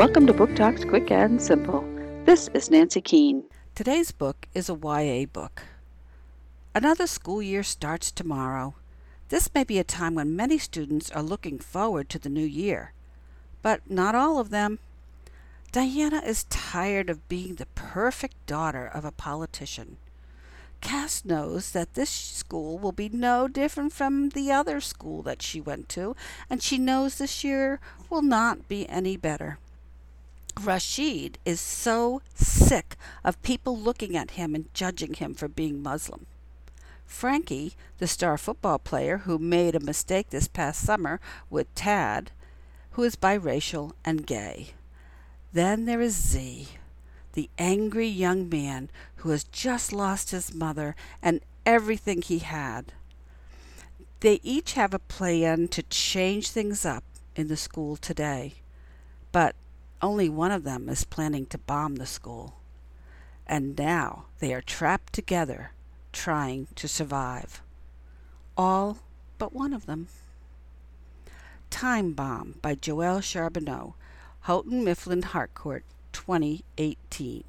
Welcome to Book Talks Quick and Simple. This is Nancy Keane. Today's book is a YA book. Another school year starts tomorrow. This may be a time when many students are looking forward to the new year, but not all of them. Diana is tired of being the perfect daughter of a politician. Cass knows that this school will be no different from the other school that she went to, and she knows this year will not be any better. Rashid is so sick of people looking at him and judging him for being Muslim. Frankie, the star football player who made a mistake this past summer with Tad, who is biracial and gay. Then there is Z, the angry young man who has just lost his mother and everything he had. They each have a plan to change things up in the school today, but only one of them is planning to bomb the school. And now they are trapped together, trying to survive. All but one of them. Time Bomb by Joelle Charbonneau, Houghton Mifflin Harcourt, 2018.